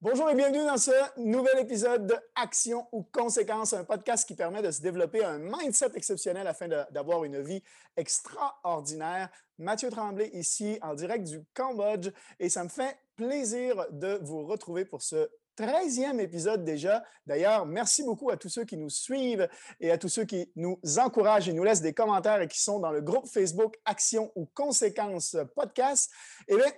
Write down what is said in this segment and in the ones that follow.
Bonjour et bienvenue dans ce nouvel épisode de Action ou Conséquences, un podcast qui permet de se développer un mindset exceptionnel afin d'avoir une vie extraordinaire. Mathieu Tremblay ici en direct du Cambodge et ça me fait plaisir de vous retrouver pour ce 13e épisode déjà. D'ailleurs, merci beaucoup à tous ceux qui nous suivent et à tous ceux qui nous encouragent et nous laissent des commentaires et qui sont dans le groupe Facebook Action ou Conséquences Podcast. Et bien,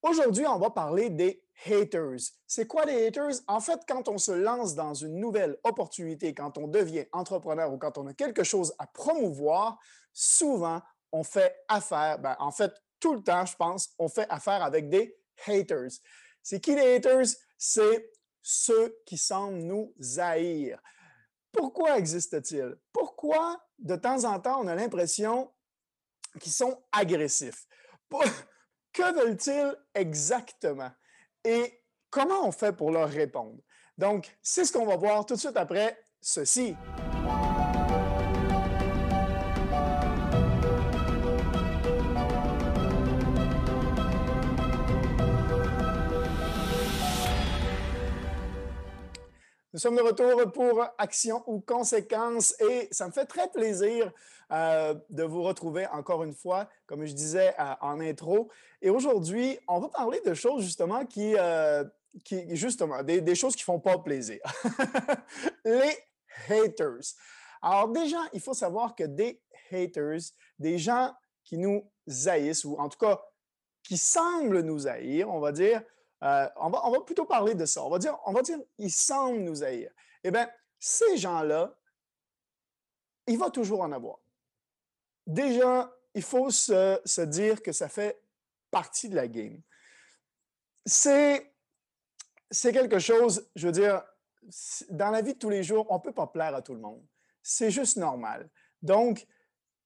aujourd'hui, on va parler des haters. C'est quoi les haters? En fait, quand on se lance dans une nouvelle opportunité, quand on devient entrepreneur ou quand on a quelque chose à promouvoir, souvent, on fait affaire, ben, en fait, tout le temps, je pense, on fait affaire avec des haters. C'est qui les haters? C'est ceux qui semblent nous haïr. Pourquoi existe-t-il? Pourquoi, de temps en temps, on a l'impression qu'ils sont agressifs? Que veulent-ils exactement? Et comment on fait pour leur répondre? Donc, c'est ce qu'on va voir tout de suite après ceci. Nous sommes de retour pour Action ou Conséquences et ça me fait très plaisir euh, de vous retrouver encore une fois, comme je disais euh, en intro. Et aujourd'hui, on va parler de choses justement qui, euh, justement, des, choses qui font pas plaisir. Les haters. Alors déjà, il faut savoir que des haters, des gens qui nous haïssent, ou en tout cas qui semblent nous haïr, on va dire, euh, on, va, plutôt parler de ça. On va dire, on va dire, ils semblent nous haïr. Eh bien, ces gens-là, il va toujours en avoir. Déjà, il faut se, dire que ça fait partie de la game. C'est quelque chose, je veux dire, dans la vie de tous les jours, on ne peut pas plaire à tout le monde. C'est juste normal. Donc,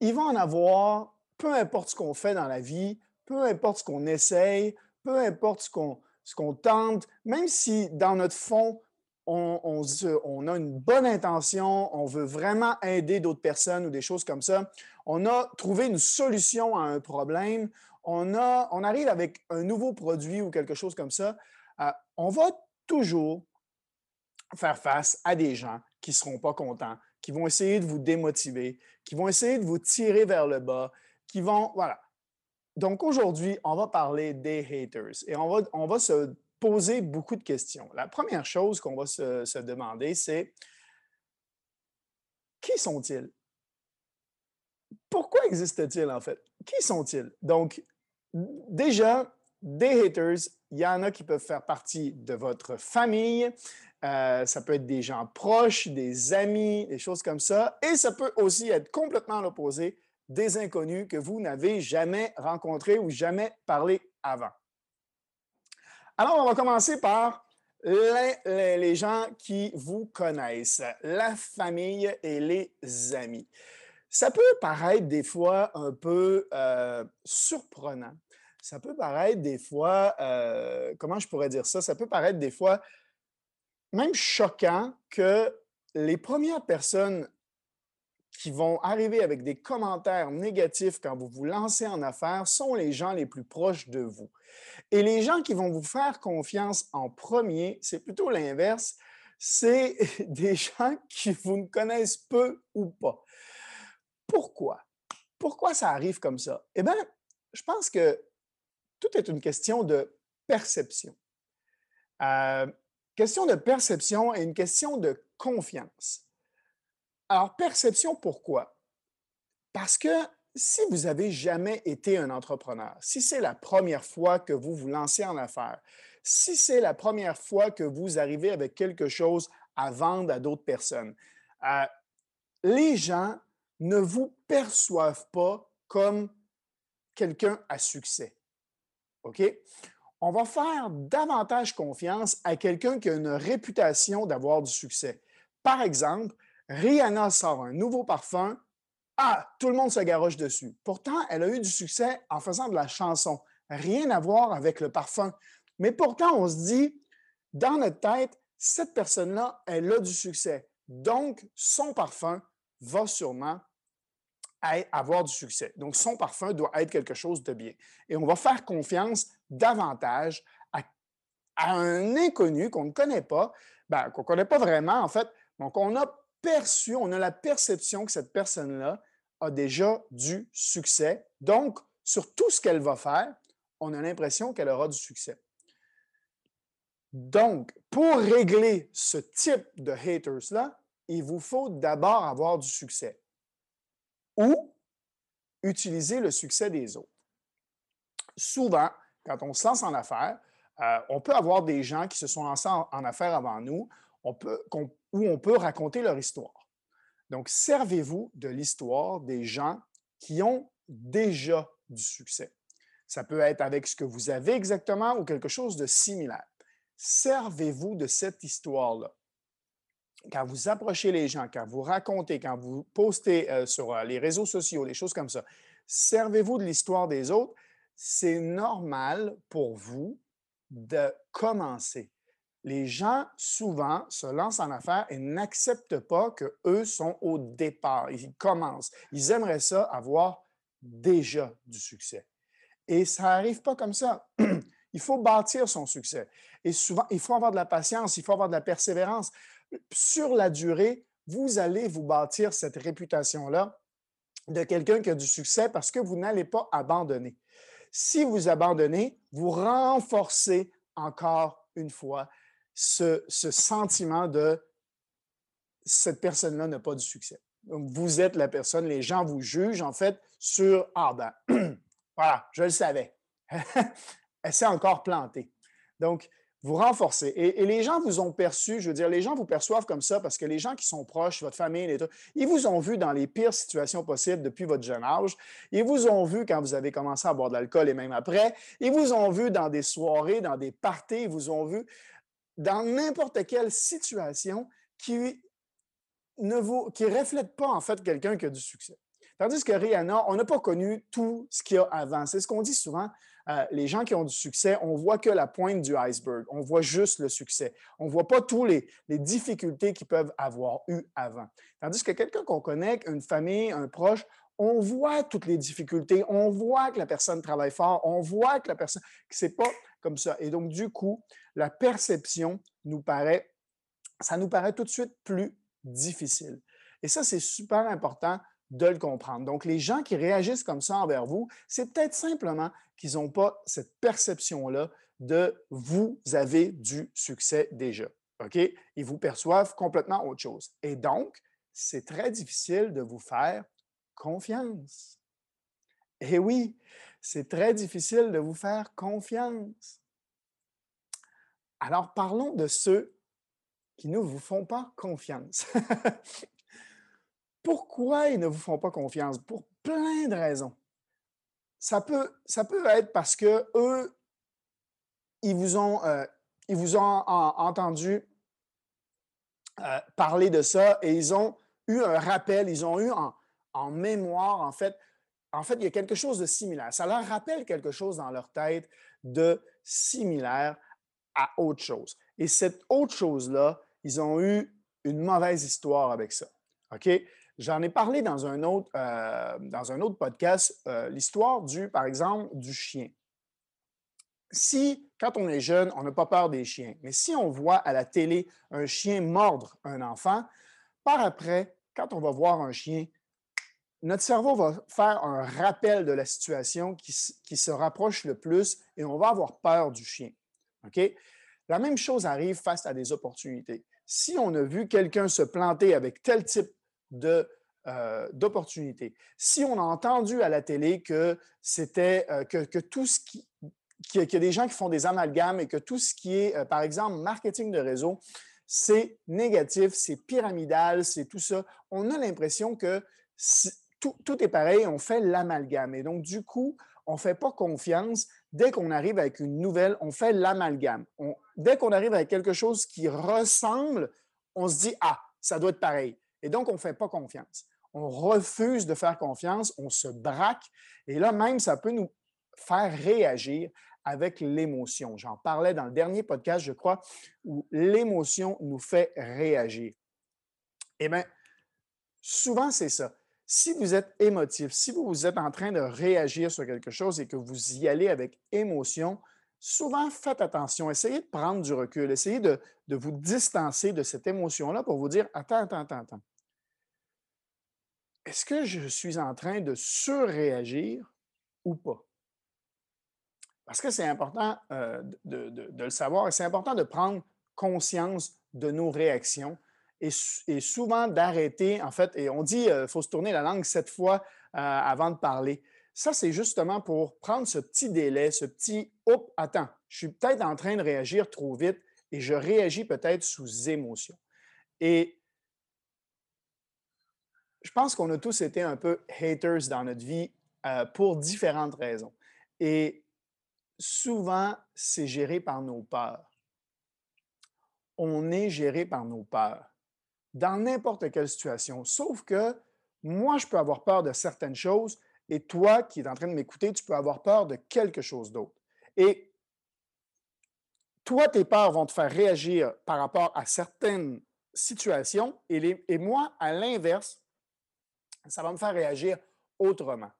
il va en avoir, peu importe ce qu'on fait dans la vie, peu importe ce qu'on essaye, peu importe ce qu'on, ce qu'on tente, même si dans notre fond, on, a une bonne intention, on veut vraiment aider d'autres personnes ou des choses comme ça, on a trouvé une solution à un problème, on, a, on arrive avec un nouveau produit ou quelque chose comme ça, euh, on va toujours faire face à des gens qui ne seront pas contents, qui vont essayer de vous démotiver, qui vont essayer de vous tirer vers le bas, qui vont, voilà, donc aujourd'hui, on va parler des haters et on va, on va se poser beaucoup de questions. La première chose qu'on va se, demander, c'est qui sont-ils? Pourquoi existent-ils en fait? Qui sont-ils? Donc, déjà, des haters, il y en a qui peuvent faire partie de votre famille, euh, ça peut être des gens proches, des amis, des choses comme ça, et ça peut aussi être complètement l'opposé, des inconnus que vous n'avez jamais rencontrés ou jamais parlé avant. Alors, on va commencer par les, gens qui vous connaissent, la famille et les amis. Ça peut paraître des fois un peu euh, surprenant. Ça peut paraître des fois, euh, comment je pourrais dire ça? Ça peut paraître des fois même choquant que les premières personnes qui vont arriver avec des commentaires négatifs quand vous vous lancez en affaires sont les gens les plus proches de vous. Et les gens qui vont vous faire confiance en premier, c'est plutôt l'inverse, c'est des gens qui vous ne connaissent peu ou pas. Pourquoi? Pourquoi ça arrive comme ça? Eh bien, je pense que tout est une question de perception. Euh, question de perception et une question de confiance. Alors, perception, pourquoi? Parce que si vous n'avez jamais été un entrepreneur, si c'est la première fois que vous vous lancez en affaires, si c'est la première fois que vous arrivez avec quelque chose à vendre à d'autres personnes, euh, les gens ne vous perçoivent pas comme quelqu'un à succès. OK? On va faire davantage confiance à quelqu'un qui a une réputation d'avoir du succès. Par exemple, Rihanna sort un nouveau parfum. Ah, tout le monde se garoche dessus. Pourtant, elle a eu du succès en faisant de la chanson. Rien à voir avec le parfum. Mais pourtant, on se dit, dans notre tête, cette personne-là, elle a du succès. Donc, son parfum va sûrement avoir du succès. Donc, son parfum doit être quelque chose de bien. Et on va faire confiance davantage à un inconnu qu'on ne connaît pas, ben, qu'on ne connaît pas vraiment, en fait. Donc, on a perçu, on a la perception que cette personne-là a déjà du succès. Donc, sur tout ce qu'elle va faire, on a l'impression qu'elle aura du succès. Donc, pour régler ce type de haters-là, il vous faut d'abord avoir du succès ou utiliser le succès des autres. Souvent, quand on se lance en affaires, euh, on peut avoir des gens qui se sont lancés en, affaires avant nous, peut, où on peut raconter leur histoire. Donc, servez-vous de l'histoire des gens qui ont déjà du succès. Ça peut être avec ce que vous avez exactement ou quelque chose de similaire. Servez-vous de cette histoire-là. Quand vous approchez les gens, quand vous racontez, quand vous postez euh, sur euh, les réseaux sociaux, des choses comme ça, servez-vous de l'histoire des autres. C'est normal pour vous de commencer. Les gens, souvent, se lancent en affaires et n'acceptent pas qu'eux sont au départ. Ils commencent. Ils aimeraient ça avoir déjà du succès. Et ça n'arrive pas comme ça. Il faut bâtir son succès. Et souvent, il faut avoir de la patience, il faut avoir de la persévérance. Sur la durée, vous allez vous bâtir cette réputation-là de quelqu'un qui a du succès parce que vous n'allez pas abandonner. Si vous abandonnez, vous renforcez encore une fois ce, sentiment de cette personne-là n'a pas du succès. Donc, vous êtes la personne, les gens vous jugent en fait sur Ah ben, voilà, je le savais. Elle s'est encore plantée. Donc, vous renforcez. Et, les gens vous ont perçu, je veux dire, les gens vous perçoivent comme ça parce que les gens qui sont proches, votre famille, ils vous ont vu dans les pires situations possibles depuis votre jeune âge. Ils vous ont vu quand vous avez commencé à boire de l'alcool et même après. Ils vous ont vu dans des soirées, dans des parties. Ils vous ont vu dans n'importe quelle situation qui ne reflète pas en fait quelqu'un qui a du succès. Tandis que Rihanna, on n'a pas connu tout ce qu'il y a avant. C'est ce qu'on dit souvent. Euh, les gens qui ont du succès, on voit que la pointe du iceberg. On voit juste le succès. On ne voit pas toutes les, difficultés qu'ils peuvent avoir eues avant. Tandis que quelqu'un qu'on connaît, une famille, un proche, on voit toutes les difficultés. On voit que la personne travaille fort. On voit que la personne, c'est pas comme ça. Et donc, du coup, la perception nous paraît, ça nous paraît tout de suite plus difficile. Et ça, c'est super important de le comprendre. Donc, les gens qui réagissent comme ça envers vous, c'est peut-être simplement qu'ils n'ont pas cette perception-là de vous avez du succès déjà. OK? Ils vous perçoivent complètement autre chose. Et donc, c'est très difficile de vous faire confiance. Et oui, c'est très difficile de vous faire confiance. Alors, parlons de ceux qui ne vous font pas confiance. Pourquoi ils ne vous font pas confiance? Pour plein de raisons. Ça peut, ça peut être parce que eux, ils vous ont, euh, ils vous ont entendu euh, parler de ça et ils ont eu un rappel, ils ont eu en, en, mémoire, en fait, en fait, il y a quelque chose de similaire. Ça leur rappelle quelque chose dans leur tête de similaire à autre chose. Et cette autre chose-là, ils ont eu une mauvaise histoire avec ça. OK? J'en ai parlé dans un autre, euh, podcast, euh, l'histoire du, par exemple, du chien. Si, quand on est jeune, on n'a pas peur des chiens, mais si on voit à la télé un chien mordre un enfant, par après, quand on va voir un chien, notre cerveau va faire un rappel de la situation qui, qui se rapproche le plus et on va avoir peur du chien. OK? La même chose arrive face à des opportunités. Si on a vu quelqu'un se planter avec tel type euh, d'opportunités. Si on a entendu à la télé que c'était euh, que, tout ce qui qu'il a des gens qui font des amalgames et que tout ce qui est, euh, par exemple, marketing de réseau, c'est négatif, c'est pyramidal, c'est tout ça. On a l'impression que tout, est pareil, on fait l'amalgame. Et donc, du coup, on ne fait pas confiance. Dès qu'on arrive avec une nouvelle, on fait l'amalgame. Dès qu'on arrive avec quelque chose qui ressemble, on se dit, ah, ça doit être pareil. Et donc, on ne fait pas confiance. On refuse de faire confiance, on se braque. Et là, même, ça peut nous faire réagir avec l'émotion. J'en parlais dans le dernier podcast, je crois, où l'émotion nous fait réagir. Eh bien, souvent, c'est ça. Si vous êtes émotif, si vous êtes en train de réagir sur quelque chose et que vous y allez avec émotion, souvent faites attention, essayez de prendre du recul, essayez de, de vous distancer de cette émotion-là pour vous dire, attends, attends, attends, attends. Est-ce que je suis en train de surréagir ou pas? Parce que c'est important euh, de, de, le savoir et c'est important de prendre conscience de nos réactions et, souvent d'arrêter, en fait, et on dit qu'il faut se tourner la langue sept fois euh, avant de parler. Ça, c'est justement pour prendre ce petit délai, ce petit « Oups, attends, je suis peut-être en train de réagir trop vite et je réagis peut-être sous émotion. » Et je pense qu'on a tous été un peu haters dans notre vie euh, pour différentes raisons. Et souvent, c'est géré par nos peurs. On est géré par nos peurs dans n'importe quelle situation, sauf que moi, je peux avoir peur de certaines choses et toi qui es en train de m'écouter, tu peux avoir peur de quelque chose d'autre. Et toi, tes peurs vont te faire réagir par rapport à certaines situations et, et moi, à l'inverse, ça va me faire réagir autrement.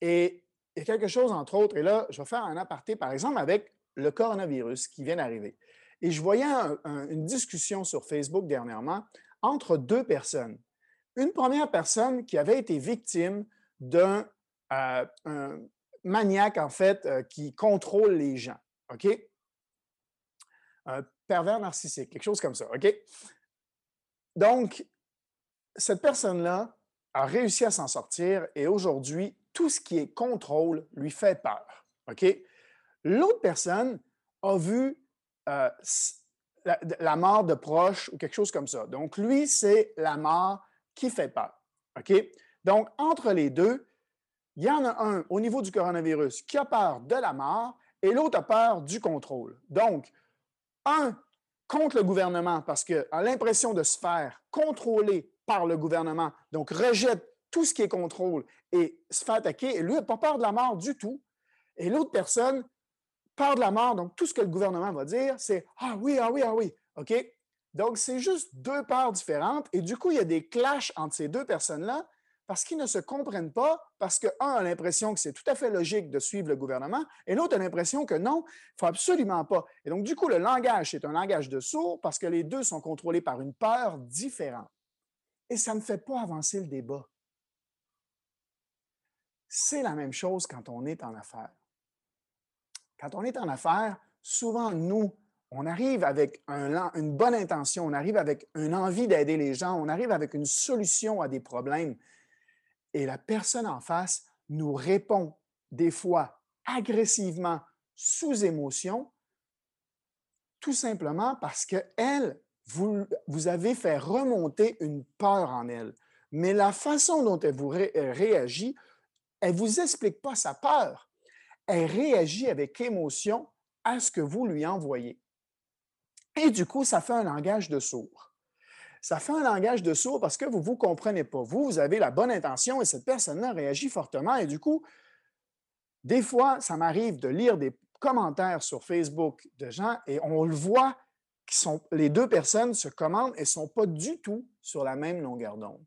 Et il y a quelque chose, entre autres, et là, je vais faire un aparté, par exemple, avec le coronavirus qui vient d'arriver. Et je voyais une discussion sur Facebook dernièrement entre deux personnes. Une première personne qui avait été victime d'un euh, maniaque, en fait, euh, qui contrôle les gens. OK? Un pervers narcissique, quelque chose comme ça. OK? Donc, cette personne-là a réussi à s'en sortir et aujourd'hui, tout ce qui est contrôle lui fait peur. OK? L'autre personne a vu euh, la, mort de proches ou quelque chose comme ça. Donc, lui, c'est la mort qui fait peur. OK? Donc, entre les deux, il y en a un au niveau du coronavirus qui a peur de la mort et l'autre a peur du contrôle. Donc, un contre le gouvernement parce qu'il a l'impression de se faire contrôler par le gouvernement, donc rejette tout ce qui est contrôle et se fait attaquer. Et lui n'a pas peur de la mort du tout. Et l'autre personne peur de la mort, donc tout ce que le gouvernement va dire, c'est Ah oui, ah oui, ah oui. OK? Donc, c'est juste deux peurs différentes. Et du coup, il y a des clashs entre ces deux personnes-là parce qu'ils ne se comprennent pas, parce qu'un a l'impression que c'est tout à fait logique de suivre le gouvernement, et l'autre a l'impression que non, il ne faut absolument pas. Et donc, du coup, le langage, c'est un langage de sourd parce que les deux sont contrôlés par une peur différente. Et ça ne fait pas avancer le débat. C'est la même chose quand on est en affaires. Quand on est en affaires, souvent, nous, on arrive avec une bonne intention, on arrive avec une envie d'aider les gens, on arrive avec une solution à des problèmes et la personne en face nous répond des fois agressivement, sous émotion, tout simplement parce qu'elle, vous, vous avez fait remonter une peur en elle. Mais la façon dont elle vous réagit, elle ne vous explique pas sa peur. Elle réagit avec émotion à ce que vous lui envoyez. Et du coup, ça fait un langage de sourd ça fait un langage de sourd parce que vous ne vous comprenez pas. Vous, vous avez la bonne intention et cette personne-là réagit fortement. Et du coup, des fois, ça m'arrive de lire des commentaires sur Facebook de gens et on le voit les deux personnes se commandent et ne sont pas du tout sur la même longueur d'onde.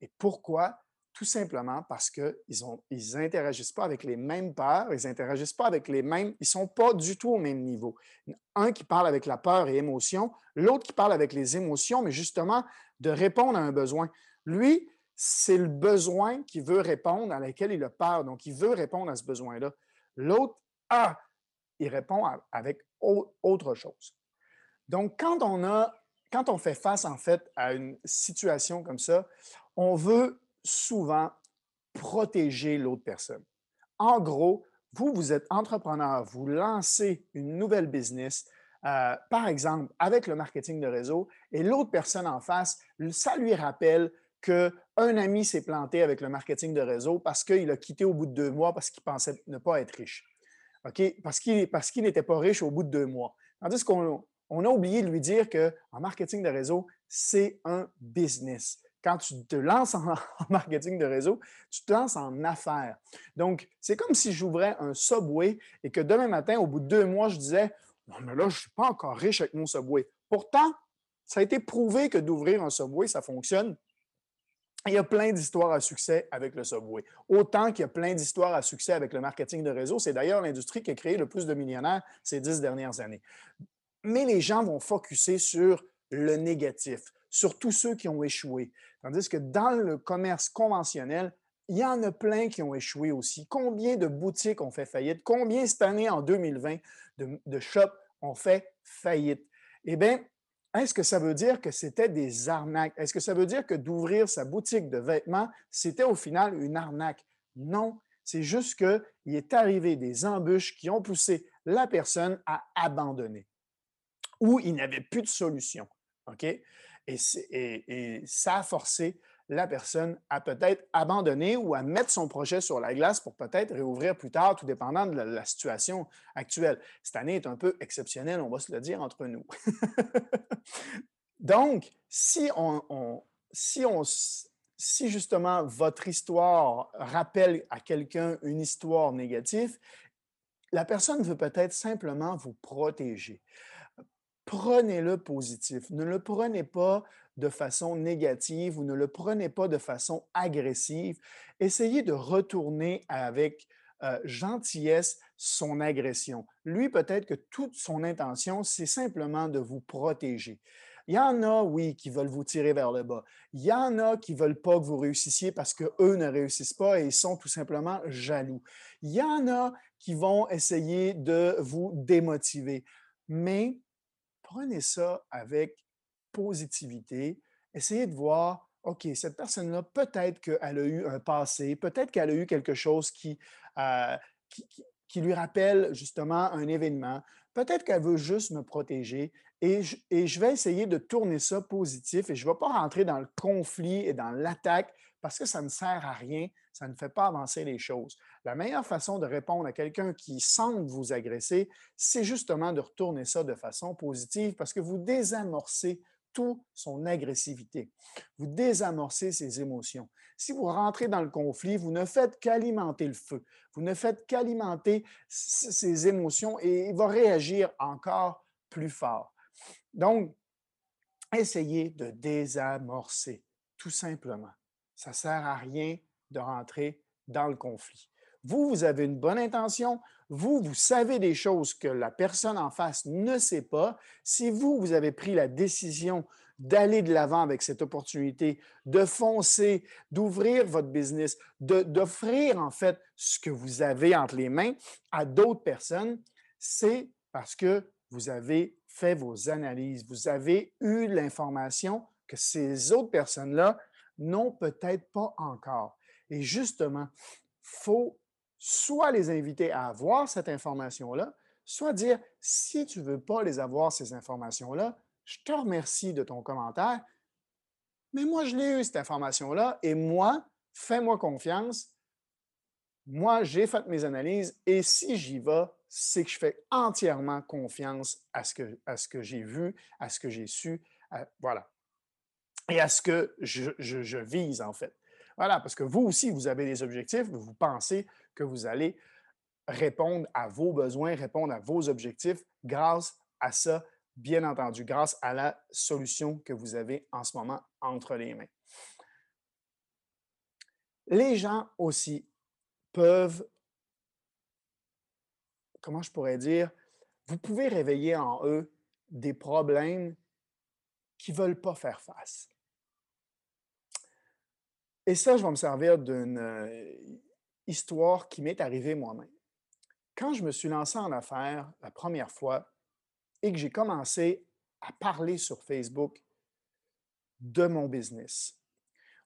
Et pourquoi? Tout simplement parce qu'ils ils n'interagissent pas avec les mêmes peurs, ils n'interagissent pas avec les mêmes, ils sont pas du tout au même niveau. Un qui parle avec la peur et émotion, l'autre qui parle avec les émotions, mais justement de répondre à un besoin. Lui, c'est le besoin qui veut répondre, à laquelle il a peur, donc il veut répondre à ce besoin-là. L'autre, ah, il répond avec autre chose. Donc, quand on a, quand on fait face en fait à une situation comme ça, on veut souvent protéger l'autre personne. En gros, vous, vous êtes entrepreneur, vous lancez une nouvelle business, euh, par exemple, avec le marketing de réseau, et l'autre personne en face, ça lui rappelle qu'un ami s'est planté avec le marketing de réseau parce qu'il a quitté au bout de deux mois parce qu'il pensait ne pas être riche. Parce qu'il parce n'était pas riche au bout de deux mois. Tandis qu'on on a oublié de lui dire qu'en marketing de réseau, c'est un business quand tu te lances en, marketing de réseau, tu te lances en affaires. Donc, c'est comme si j'ouvrais un Subway et que demain matin, au bout de deux mois, je disais Non, mais là, je ne suis pas encore riche avec mon Subway. Pourtant, ça a été prouvé que d'ouvrir un Subway, ça fonctionne. il y a plein d'histoires à succès avec le Subway. Autant qu'il y a plein d'histoires à succès avec le marketing de réseau. C'est d'ailleurs l'industrie qui a créé le plus de millionnaires ces dix dernières années. Mais les gens vont focuser sur le négatif, sur tous ceux qui ont échoué. Tandis que dans le commerce conventionnel, il y en a plein qui ont échoué aussi. Combien de boutiques ont fait faillite? Combien cette année, en 2020, de, shops ont fait faillite? Eh bien, est-ce que ça veut dire que c'était des arnaques? Est-ce que ça veut dire que d'ouvrir sa boutique de vêtements, c'était au final une arnaque? Non, c'est juste qu'il est arrivé des embûches qui ont poussé la personne à abandonner ou il n'avait plus de solution. Et, ça a forcé la personne à peut-être abandonner ou à mettre son projet sur la glace pour peut-être réouvrir plus tard, tout dépendant de la, situation actuelle. Cette année est un peu exceptionnelle, on va se le dire entre nous. Donc, si on, si on si justement votre histoire rappelle à quelqu'un une histoire négative, la personne veut peut-être simplement vous protéger. Prenez-le positif. Ne le prenez pas de façon négative ou ne le prenez pas de façon agressive. Essayez de retourner avec gentillesse son agression. Lui, peut-être que toute son intention, c'est simplement de vous protéger. Il y en a, oui, qui veulent vous tirer vers le bas. Il y en a qui ne veulent pas que vous réussissiez parce qu'eux ne réussissent pas et ils sont tout simplement jaloux. Il y en a qui vont essayer de vous démotiver. Mais prenez ça avec positivité, essayez de voir, OK, cette personne-là, peut-être qu'elle a eu un passé, peut-être qu'elle a eu quelque chose qui, euh, qui, lui rappelle justement un événement, peut-être qu'elle veut juste me protéger et et je vais essayer de tourner ça positif et je ne vais pas rentrer dans le conflit et dans l'attaque parce que ça ne sert à rien, ça ne fait pas avancer les choses. La meilleure façon de répondre à quelqu'un qui semble vous agresser, c'est justement de retourner ça de façon positive parce que vous désamorcez toute son agressivité. Vous désamorcez ses émotions. Si vous rentrez dans le conflit, vous ne faites qu'alimenter le feu. Vous ne faites qu'alimenter ses émotions et il va réagir encore plus fort. Donc, essayez de désamorcer, tout simplement. Ça ne sert à rien de rentrer dans le conflit. Vous, vous avez une bonne intention. Vous, vous savez des choses que la personne en face ne sait pas. Si vous, vous avez pris la décision d'aller de l'avant avec cette opportunité, de foncer, d'ouvrir votre business, d'offrir en fait ce que vous avez entre les mains à d'autres personnes, c'est parce que vous avez fait vos analyses, vous avez eu l'information que ces autres personnes-là n'ont peut-être pas encore. Et justement, il faut soit les inviter à avoir cette information-là, soit dire, si tu ne veux pas les avoir, ces informations-là, je te remercie de ton commentaire, mais moi, je l'ai eu, cette information-là, et moi, fais-moi confiance. Moi, j'ai fait mes analyses, et si j'y vais, c'est que je fais entièrement confiance à ce que, j'ai vu, à ce que j'ai su. voilà et à ce que je, vise, en fait. Voilà, parce que vous aussi, vous avez des objectifs, vous pensez que vous allez répondre à vos besoins, répondre à vos objectifs grâce à ça, bien entendu, grâce à la solution que vous avez en ce moment entre les mains. Les gens aussi peuvent, comment je pourrais dire, vous pouvez réveiller en eux des problèmes qui ne veulent pas faire face. Et ça, je vais me servir d'une euh, histoire qui m'est arrivée moi-même. Quand je me suis lancé en affaires la première fois et que j'ai commencé à parler sur Facebook de mon business.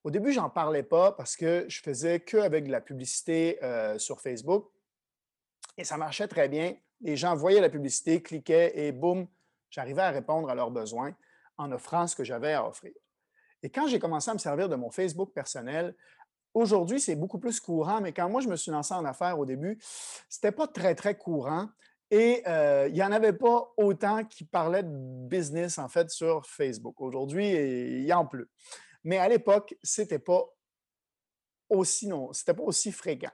Au début, je n'en parlais pas parce que je faisais qu'avec de la publicité euh, sur Facebook et ça marchait très bien. Les gens voyaient la publicité, cliquaient et boum, j'arrivais à répondre à leurs besoins en offrant ce que j'avais à offrir. Et quand j'ai commencé à me servir de mon Facebook personnel, aujourd'hui, c'est beaucoup plus courant, mais quand moi, je me suis lancé en affaires au début, ce n'était pas très, très courant. Et euh, il n'y en avait pas autant qui parlaient de business, en fait, sur Facebook. Aujourd'hui, il y en a plus. Mais à l'époque, ce n'était pas aussi non, c'était pas aussi fréquent.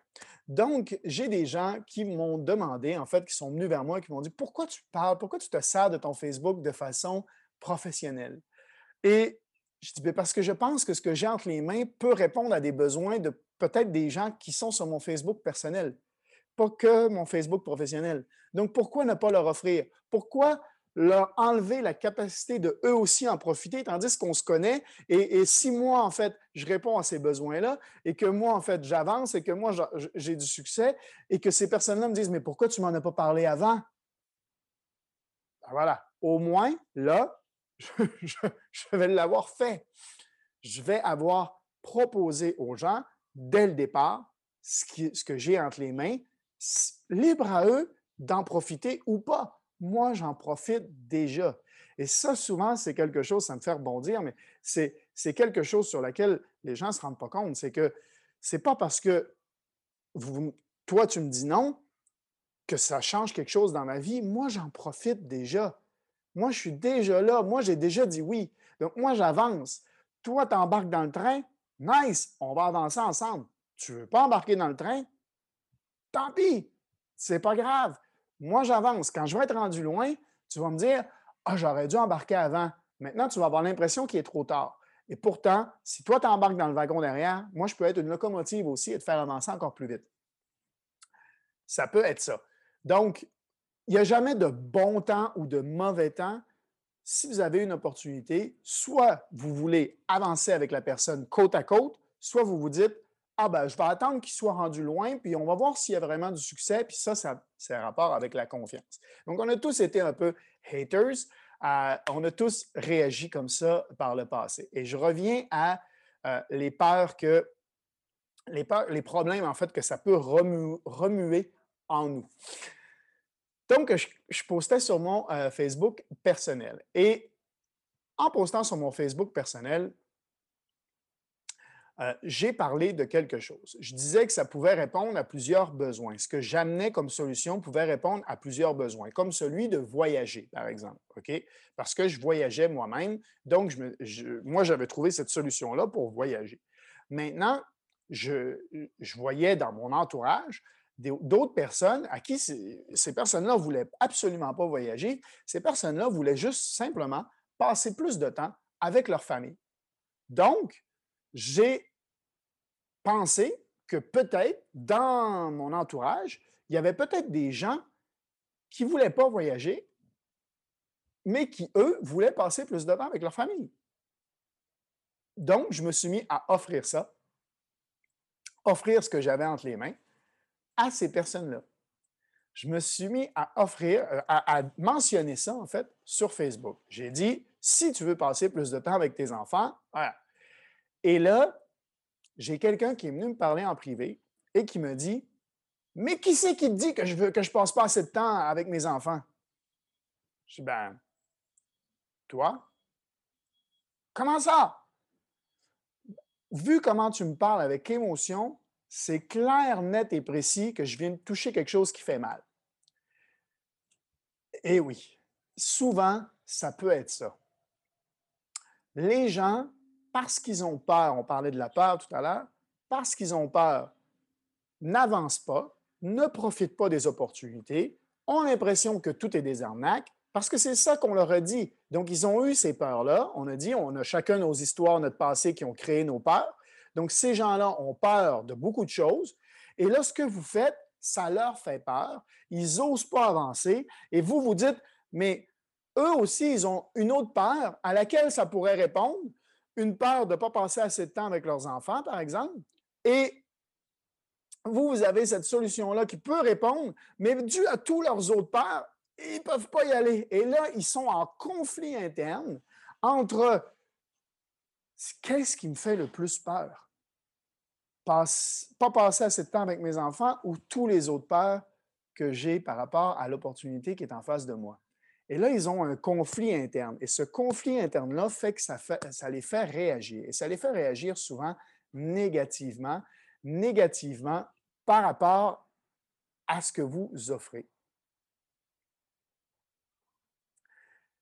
Donc, j'ai des gens qui m'ont demandé, en fait, qui sont venus vers moi, qui m'ont dit Pourquoi tu parles, pourquoi tu te sers de ton Facebook de façon professionnelle? Et Je dis, parce que je pense que ce que j'ai entre les mains peut répondre à des besoins de peut-être des gens qui sont sur mon Facebook personnel, pas que mon Facebook professionnel. Donc, pourquoi ne pas leur offrir? Pourquoi leur enlever la capacité de eux aussi en profiter, tandis qu'on se connaît. Et, si moi, en fait, je réponds à ces besoins-là et que moi, en fait, j'avance et que moi, j'ai du succès et que ces personnes-là me disent, mais pourquoi tu m'en as pas parlé avant? Ben voilà, au moins, là, je, vais l'avoir fait. Je vais avoir proposé aux gens, dès le départ, ce, que j'ai entre les mains, libre à eux d'en profiter ou pas moi, j'en profite déjà. Et ça, souvent, c'est quelque chose, ça me fait rebondir, mais c'est quelque chose sur lequel les gens ne se rendent pas compte. C'est que c'est pas parce que toi, tu me dis non que ça change quelque chose dans ma vie. Moi, j'en profite déjà. Moi, je suis déjà là. Moi, j'ai déjà dit oui. Donc, moi, j'avance. Toi, tu embarques dans le train. Nice, on va avancer ensemble. Tu ne veux pas embarquer dans le train? Tant pis, c'est pas grave. Moi, j'avance. Quand je vais être rendu loin, tu vas me dire Ah, j'aurais dû embarquer avant. Maintenant, tu vas avoir l'impression qu'il est trop tard. Et pourtant, si toi, tu embarques dans le wagon derrière, moi, je peux être une locomotive aussi et te faire avancer encore plus vite. Ça peut être ça. Donc, il n'y a jamais de bon temps ou de mauvais temps. Si vous avez une opportunité, soit vous voulez avancer avec la personne côte à côte, soit vous vous dites ah ben, je vais attendre qu'il soit rendu loin, puis on va voir s'il y a vraiment du succès, puis ça, ça c'est rapport avec la confiance. Donc, on a tous été un peu haters, euh, on a tous réagi comme ça par le passé. Et je reviens à euh, les peurs que, les peurs, les problèmes en fait que ça peut remuer en nous. Donc, je, postais sur mon euh, Facebook personnel. Et en postant sur mon Facebook personnel, euh, j'ai parlé de quelque chose. Je disais que ça pouvait répondre à plusieurs besoins. Ce que j'amenais comme solution pouvait répondre à plusieurs besoins, comme celui de voyager, par exemple. OK? Parce que je voyageais moi-même. Donc, moi, j'avais trouvé cette solution-là pour voyager. Maintenant, je, voyais dans mon entourage d'autres personnes à qui ces personnes-là ne voulaient absolument pas voyager. Ces personnes-là voulaient juste simplement passer plus de temps avec leur famille. Donc, j'ai pensé que peut-être dans mon entourage, il y avait peut-être des gens qui ne voulaient pas voyager, mais qui, eux, voulaient passer plus de temps avec leur famille. Donc, je me suis mis à offrir ça, offrir ce que j'avais entre les mains à ces personnes-là. Je me suis mis à offrir, euh, à, mentionner ça, en fait, sur Facebook. J'ai dit, si tu veux passer plus de temps avec tes enfants, voilà, et là, j'ai quelqu'un qui est venu me parler en privé et qui me dit Mais qui c'est qui te dit que je veux que je passe pas assez de temps avec mes enfants? Je dis Ben, toi? Comment ça? Vu comment tu me parles avec émotion, c'est clair, net et précis que je viens de toucher quelque chose qui fait mal. Et oui, souvent, ça peut être ça. Les gens parce qu'ils ont peur, on parlait de la peur tout à l'heure, parce qu'ils ont peur, n'avancent pas, ne profitent pas des opportunités, ont l'impression que tout est des arnaques, parce que c'est ça qu'on leur a dit. Donc, ils ont eu ces peurs-là. On a dit, on a chacun nos histoires, notre passé qui ont créé nos peurs. Donc, ces gens-là ont peur de beaucoup de choses. Et là, ce que vous faites, ça leur fait peur. Ils n'osent pas avancer. Et vous, vous dites, mais eux aussi, ils ont une autre peur à laquelle ça pourrait répondre une peur de ne pas passer assez de temps avec leurs enfants, par exemple, et vous, vous avez cette solution-là qui peut répondre, mais dû à tous leurs autres peurs, ils ne peuvent pas y aller. Et là, ils sont en conflit interne entre qu'est-ce qui me fait le plus peur? Pas passer assez de temps avec mes enfants ou tous les autres peurs que j'ai par rapport à l'opportunité qui est en face de moi. Et là, ils ont un conflit interne. Et ce conflit interne-là fait que ça, ça les fait réagir. Et ça les fait réagir souvent négativement, négativement par rapport à ce que vous offrez.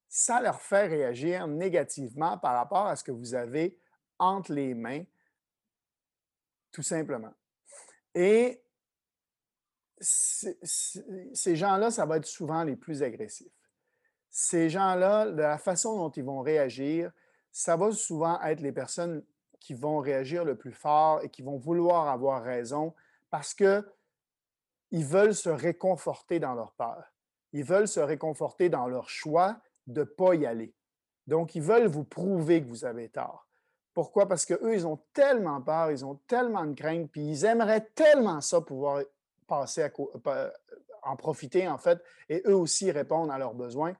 Ça leur fait réagir négativement par rapport à ce que vous avez entre les mains, tout simplement. Et ces gens-là, ça va être souvent les plus agressifs ces gens-là, de la façon dont ils vont réagir, ça va souvent être les personnes qui vont réagir le plus fort et qui vont vouloir avoir raison parce qu'ils veulent se réconforter dans leur peur. Ils veulent se réconforter dans leur choix de ne pas y aller. Donc, ils veulent vous prouver que vous avez tort. Pourquoi? Parce qu'eux, ils ont tellement peur, ils ont tellement de crainte, puis ils aimeraient tellement ça pouvoir passer à, en profiter, en fait, et eux aussi répondre à leurs besoins,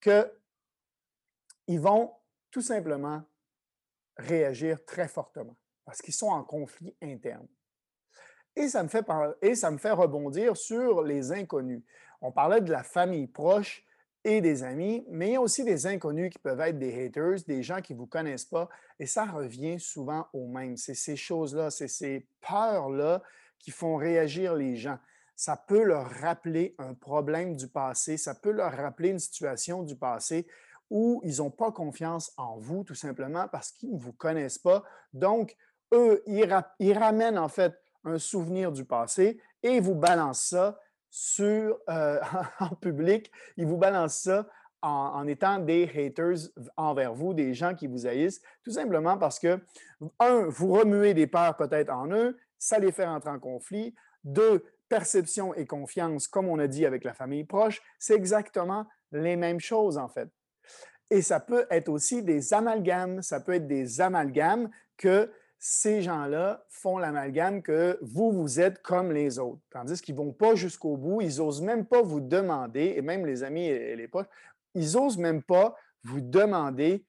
qu'ils vont tout simplement réagir très fortement parce qu'ils sont en conflit interne. Et ça me fait rebondir sur les inconnus. On parlait de la famille proche et des amis, mais il y a aussi des inconnus qui peuvent être des haters, des gens qui ne vous connaissent pas, et ça revient souvent au même. C'est ces choses-là, c'est ces peurs-là qui font réagir les gens. Ça peut leur rappeler un problème du passé, ça peut leur rappeler une situation du passé où ils n'ont pas confiance en vous, tout simplement parce qu'ils ne vous connaissent pas. Donc, eux, ils, ramènent en fait un souvenir du passé et vous balancent ça euh, en public, ils vous balancent ça en, étant des haters envers vous, des gens qui vous haïssent, tout simplement parce que, un, vous remuez des peurs peut-être en eux, ça les fait rentrer en conflit. Deux, perception et confiance, comme on a dit avec la famille proche, c'est exactement les mêmes choses en fait. Et ça peut être aussi des amalgames. Ça peut être des amalgames que ces gens-là font l'amalgame que vous, vous êtes comme les autres. Tandis qu'ils ne vont pas jusqu'au bout, ils n'osent même pas vous demander, et même les amis et les potes, ils n'osent même pas vous demander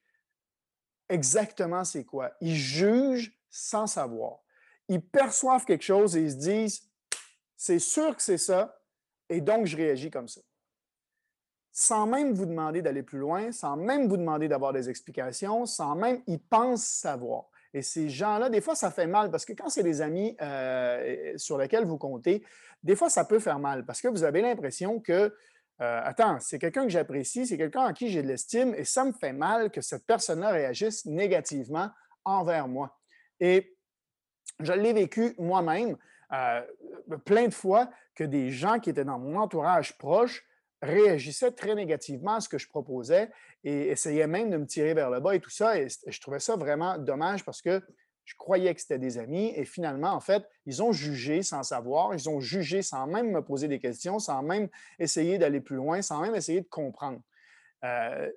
exactement c'est quoi. Ils jugent sans savoir. Ils perçoivent quelque chose et ils se disent, c'est sûr que c'est ça, et donc je réagis comme ça sans même vous demander d'aller plus loin, sans même vous demander d'avoir des explications, sans même ils pensent savoir. Et ces gens-là, des fois, ça fait mal parce que quand c'est des amis euh, sur lesquels vous comptez, des fois, ça peut faire mal parce que vous avez l'impression que, euh, attends, c'est quelqu'un que j'apprécie, c'est quelqu'un en qui j'ai de l'estime et ça me fait mal que cette personne-là réagisse négativement envers moi. Et je l'ai vécu moi-même euh, plein de fois que des gens qui étaient dans mon entourage proche réagissait très négativement à ce que je proposais et essayait même de me tirer vers le bas et tout ça. Et je trouvais ça vraiment dommage parce que je croyais que c'était des amis et finalement, en fait, ils ont jugé sans savoir, ils ont jugé sans même me poser des questions, sans même essayer d'aller plus loin, sans même essayer de comprendre, euh,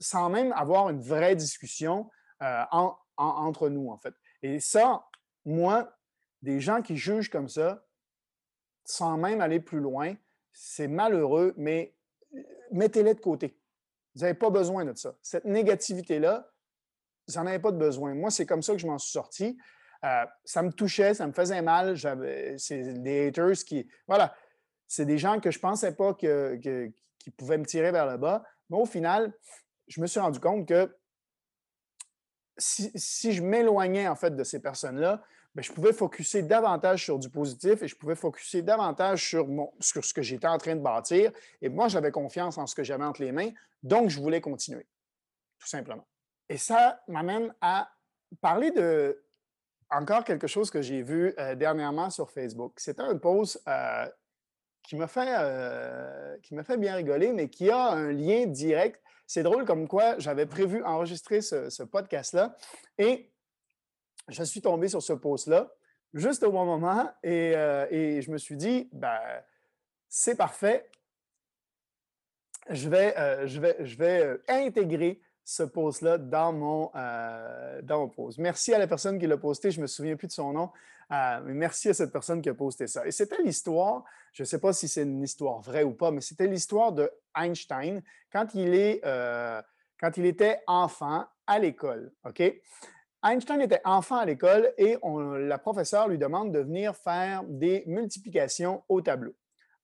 sans même avoir une vraie discussion euh, entre nous, en fait. Et ça, moi, des gens qui jugent comme ça, sans même aller plus loin, c'est malheureux, mais euh, mettez-les de côté. Vous n'avez pas besoin de ça. Cette négativité-là, vous n'en avez pas de besoin. Moi, c'est comme ça que je m'en suis sorti. Euh, ça me touchait, ça me faisait mal. C'est des haters qui. Voilà. C'est des gens que je ne pensais pas que, qui pouvaient me tirer vers le bas. Mais au final, je me suis rendu compte que si, si je m'éloignais en fait de ces personnes-là, ben, je pouvais focuser davantage sur du positif et je pouvais focuser davantage sur, mon, sur ce que j'étais en train de bâtir. Et moi, j'avais confiance en ce que j'avais entre les mains, donc je voulais continuer, tout simplement. Et ça m'amène à parler de encore quelque chose que j'ai vu euh, dernièrement sur Facebook. C'était un post euh, qui m'a fait, euh, fait bien rigoler, mais qui a un lien direct. C'est drôle comme quoi j'avais prévu enregistrer ce, ce podcast-là et je suis tombé sur ce post-là juste au bon moment euh, et, je me suis dit, ben, c'est parfait. Je vais, euh, euh, intégrer ce post-là dans mon, dans mon. Merci à la personne qui l'a posté. Je ne me souviens plus de son nom, mais merci à cette personne qui a posté ça. Et c'était l'histoire, je ne sais pas si c'est une histoire vraie ou pas, mais c'était l'histoire de Einstein quand il, est, quand il était enfant à l'école. OK? Einstein était enfant à l'école et la professeure lui demande de venir faire des multiplications au tableau.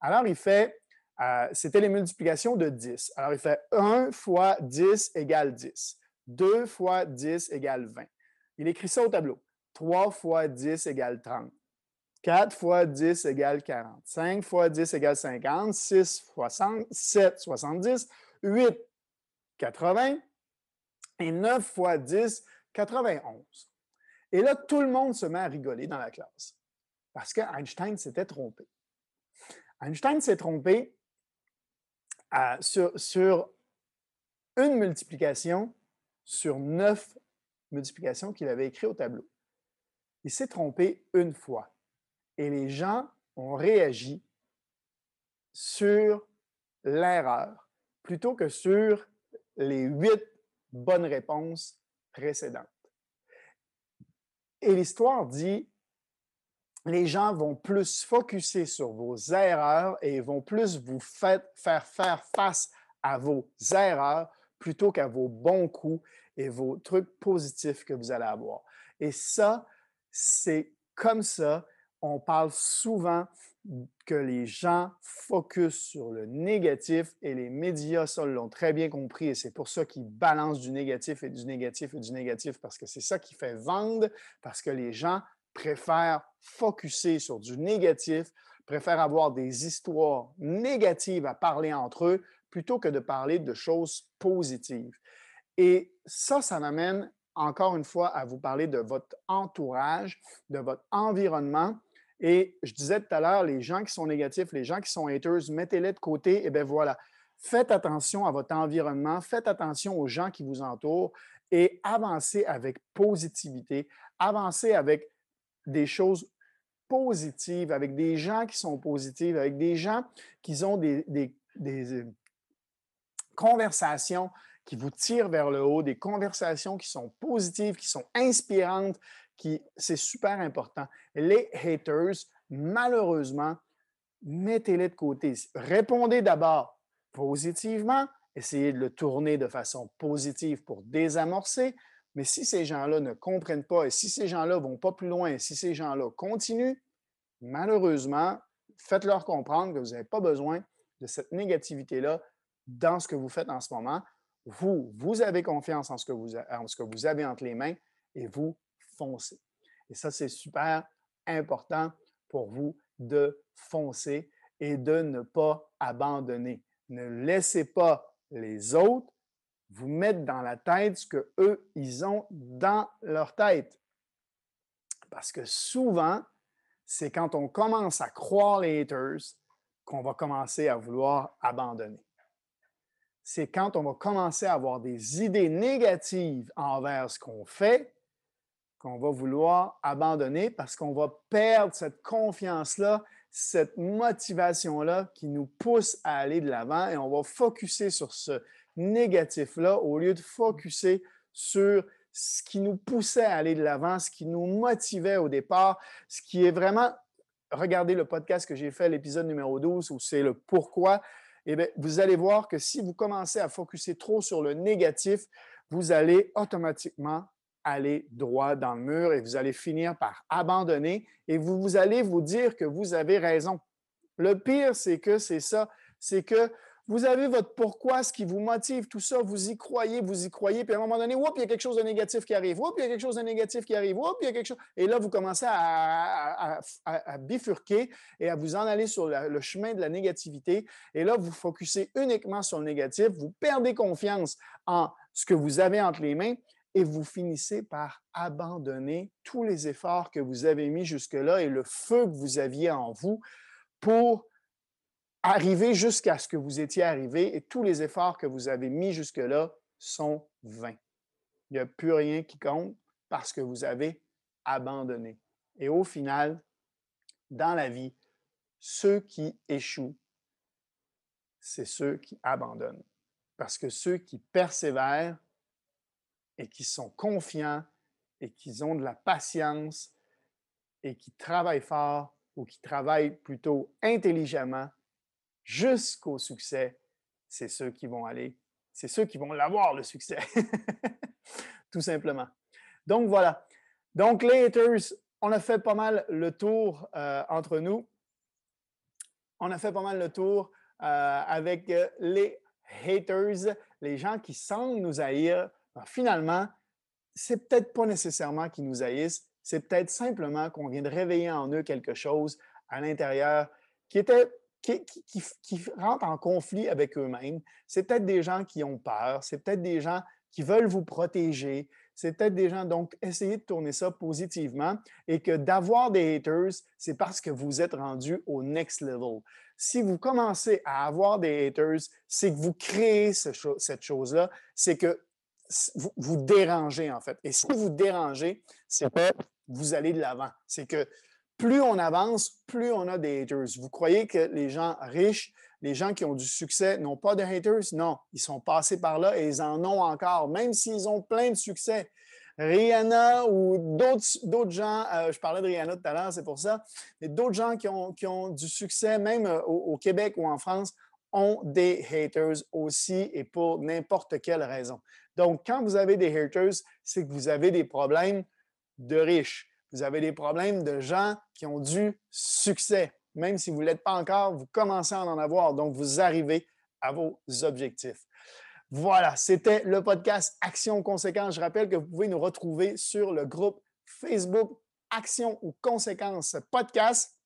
Alors, il fait, euh, c'était les multiplications de 10. Alors, il fait 1 fois 10 égale 10. 2 fois 10 égale 20. Il écrit ça au tableau. 3 fois 10 égale 30. 4 fois 10 égale 40. 5 fois 10 égale 50. 6 fois 7, 70. 8, 80. Et 9 fois 10, 91. Et là, tout le monde se met à rigoler dans la classe parce qu'Einstein s'était trompé. Einstein s'est trompé euh, sur, sur, une multiplication sur neuf multiplications qu'il avait écrites au tableau. Il s'est trompé une fois. Et les gens ont réagi sur l'erreur plutôt que sur les huit bonnes réponses précédentes. Et l'histoire dit, les gens vont plus focuser sur vos erreurs et vont plus vous faire faire face à vos erreurs plutôt qu'à vos bons coups et vos trucs positifs que vous allez avoir. Et ça, c'est comme ça. On parle souvent que les gens focusent sur le négatif et les médias, ça, l'ont très bien compris et c'est pour ça qu'ils balancent du négatif et du négatif et du négatif parce que c'est ça qui fait vendre, parce que les gens préfèrent focuser sur du négatif, préfèrent avoir des histoires négatives à parler entre eux plutôt que de parler de choses positives. Et ça, ça m'amène encore une fois à vous parler de votre entourage, de votre environnement et je disais tout à l'heure, les gens qui sont négatifs, les gens qui sont haters, mettez-les de côté. Et bien voilà, faites attention à votre environnement, faites attention aux gens qui vous entourent et avancez avec positivité, avancez avec des choses positives, avec des gens qui sont positifs, avec des gens qui ont des, euh, conversations qui vous tirent vers le haut, des conversations qui sont positives, qui sont inspirantes, c'est super important. Les haters, malheureusement, mettez-les de côté. Répondez d'abord positivement, essayez de le tourner de façon positive pour désamorcer. Mais si ces gens-là ne comprennent pas et si ces gens-là vont pas plus loin, et si ces gens-là continuent, malheureusement, faites-leur comprendre que vous n'avez pas besoin de cette négativité-là dans ce que vous faites en ce moment. Vous, vous avez confiance en ce que vous, en ce que vous avez entre les mains et vous foncer. Et ça, c'est super important pour vous de foncer et de ne pas abandonner. Ne laissez pas les autres vous mettre dans la tête ce qu'eux, ils ont dans leur tête. Parce que souvent, c'est quand on commence à croire les haters qu'on va commencer à vouloir abandonner. C'est quand on va commencer à avoir des idées négatives envers ce qu'on fait qu'on va vouloir abandonner parce qu'on va perdre cette confiance-là, cette motivation-là qui nous pousse à aller de l'avant et on va focuser sur ce négatif-là au lieu de focuser sur ce qui nous poussait à aller de l'avant, ce qui nous motivait au départ, ce qui est vraiment, regardez le podcast que j'ai fait, l'épisode numéro 12, où c'est le pourquoi, eh bien, vous allez voir que si vous commencez à focuser trop sur le négatif, vous allez automatiquement aller droit dans le mur et vous allez finir par abandonner et vous, vous allez vous dire que vous avez raison. Le pire, c'est que c'est ça, c'est que vous avez votre pourquoi, ce qui vous motive, tout ça, vous y croyez, vous y croyez, puis à un moment donné, il y a quelque chose de négatif qui arrive, il y a quelque chose de négatif qui arrive, il y a quelque chose. Et là, vous commencez à, bifurquer et à vous en aller sur le chemin de la négativité. Et là, vous focussez uniquement sur le négatif, vous perdez confiance en ce que vous avez entre les mains et vous finissez par abandonner tous les efforts que vous avez mis jusque-là et le feu que vous aviez en vous pour arriver jusqu'à ce que vous étiez arrivé et tous les efforts que vous avez mis jusque-là sont vains. Il n'y a plus rien qui compte parce que vous avez abandonné. Et au final, dans la vie, ceux qui échouent, c'est ceux qui abandonnent. Parce que ceux qui persévèrent, et qui sont confiants et qui ont de la patience et qui travaillent fort ou qui travaillent plutôt intelligemment jusqu'au succès, c'est ceux qui vont aller, c'est ceux qui vont l'avoir, le succès. Tout simplement. Donc voilà. Donc les haters, on a fait pas mal le tour euh, entre nous. On a fait pas mal le tour euh, avec euh, les haters, les gens qui semblent nous haïr finalement, c'est peut-être pas nécessairement qu'ils nous haïssent, c'est peut-être simplement qu'on vient de réveiller en eux quelque chose à l'intérieur qui était qui, rentre en conflit avec eux-mêmes. C'est peut-être des gens qui ont peur, c'est peut-être des gens qui veulent vous protéger, c'est peut-être des gens, donc essayez de tourner ça positivement et que d'avoir des haters, c'est parce que vous êtes rendu au next level. Si vous commencez à avoir des haters, c'est que vous créez cette chose-là, c'est que vous, vous, dérangez, en fait. Et si vous dérangez, c'est que vous allez de l'avant. C'est que plus on avance, plus on a des haters. Vous croyez que les gens riches, les gens qui ont du succès n'ont pas de haters? Non, ils sont passés par là et ils en ont encore, même s'ils ont plein de succès. Rihanna ou d'autres gens, euh, je parlais de Rihanna tout à l'heure, c'est pour ça, mais d'autres gens qui ont, qui ont, du succès, même euh, au, Québec ou en France, ont des haters aussi et pour n'importe quelle raison. Donc, quand vous avez des haters, c'est que vous avez des problèmes de riches. Vous avez des problèmes de gens qui ont du succès. Même si vous ne l'êtes pas encore, vous commencez à en avoir. Donc, vous arrivez à vos objectifs. Voilà, c'était le podcast Action Conséquences. Je rappelle que vous pouvez nous retrouver sur le groupe Facebook Action ou Conséquences Podcast.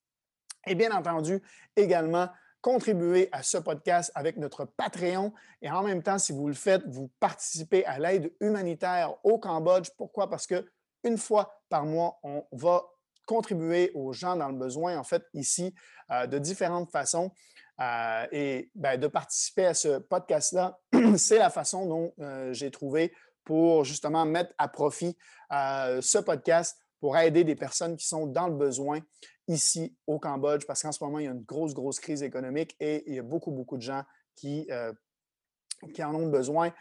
Et bien entendu, également, contribuer à ce podcast avec notre Patreon. Et en même temps, si vous le faites, vous participez à l'aide humanitaire au Cambodge. Pourquoi? Parce que une fois par mois, on va contribuer aux gens dans le besoin, en fait, ici, euh, de différentes façons. Euh, et ben, de participer à ce podcast-là, c'est la façon dont euh, j'ai trouvé pour justement mettre à profit ce podcast pour aider des personnes qui sont dans le besoin ici au Cambodge, parce qu'en ce moment, il y a une grosse, grosse crise économique et il y a beaucoup, beaucoup de gens qui, qui en ont besoin.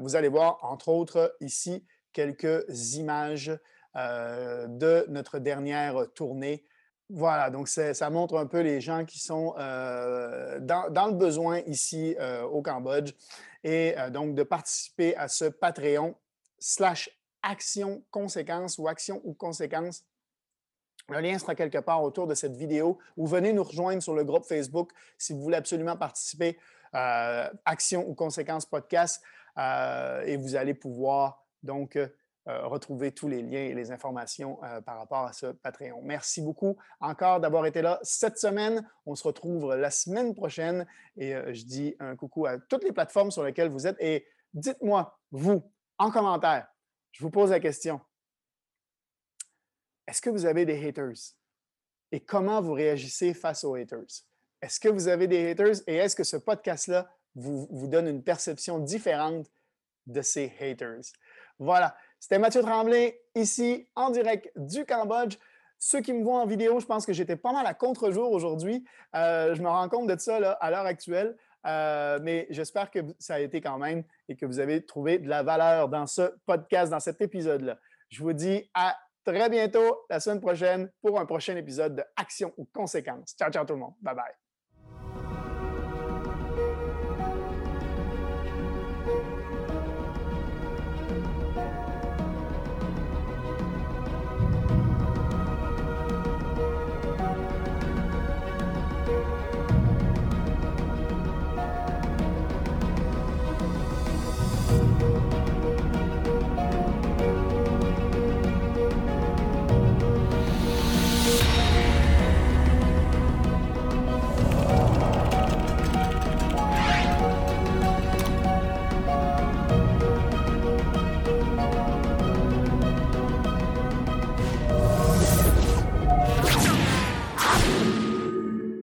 vous allez voir, entre autres, ici, quelques images euh, de notre dernière tournée. Voilà, donc ça montre un peu les gens qui sont euh, dans, le besoin ici euh, au Cambodge et donc de participer à ce Patreon slash action conséquence ou action ou conséquence. Le lien sera quelque part autour de cette vidéo ou venez nous rejoindre sur le groupe Facebook si vous voulez absolument participer à Action ou Conséquences Podcast et vous allez pouvoir donc euh, retrouver tous les liens et les informations euh, par rapport à ce Patreon. Merci beaucoup encore d'avoir été là cette semaine. On se retrouve la semaine prochaine et euh, je dis un coucou à toutes les plateformes sur lesquelles vous êtes et dites-moi, vous, en commentaire, je vous pose la question. Est-ce que vous avez des haters? Et comment vous réagissez face aux haters? Est-ce que vous avez des haters? Et est-ce que ce podcast-là vous, vous donne une perception différente de ces haters? Voilà. C'était Mathieu Tremblay, ici, en direct du Cambodge. Ceux qui me voient en vidéo, je pense que j'étais pas mal à contre-jour aujourd'hui. Euh, je me rends compte de ça à l'heure actuelle, euh, mais j'espère que ça a été quand même et que vous avez trouvé de la valeur dans ce podcast, dans cet épisode-là. Je vous dis à très bientôt la semaine prochaine pour un prochain épisode de Action ou Conséquences. Ciao, ciao tout le monde. Bye bye.